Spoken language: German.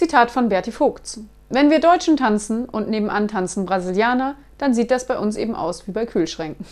Zitat von Berti Vogts. Wenn wir Deutschen tanzen und nebenan tanzen Brasilianer, dann sieht das bei uns eben aus wie bei Kühlschränken.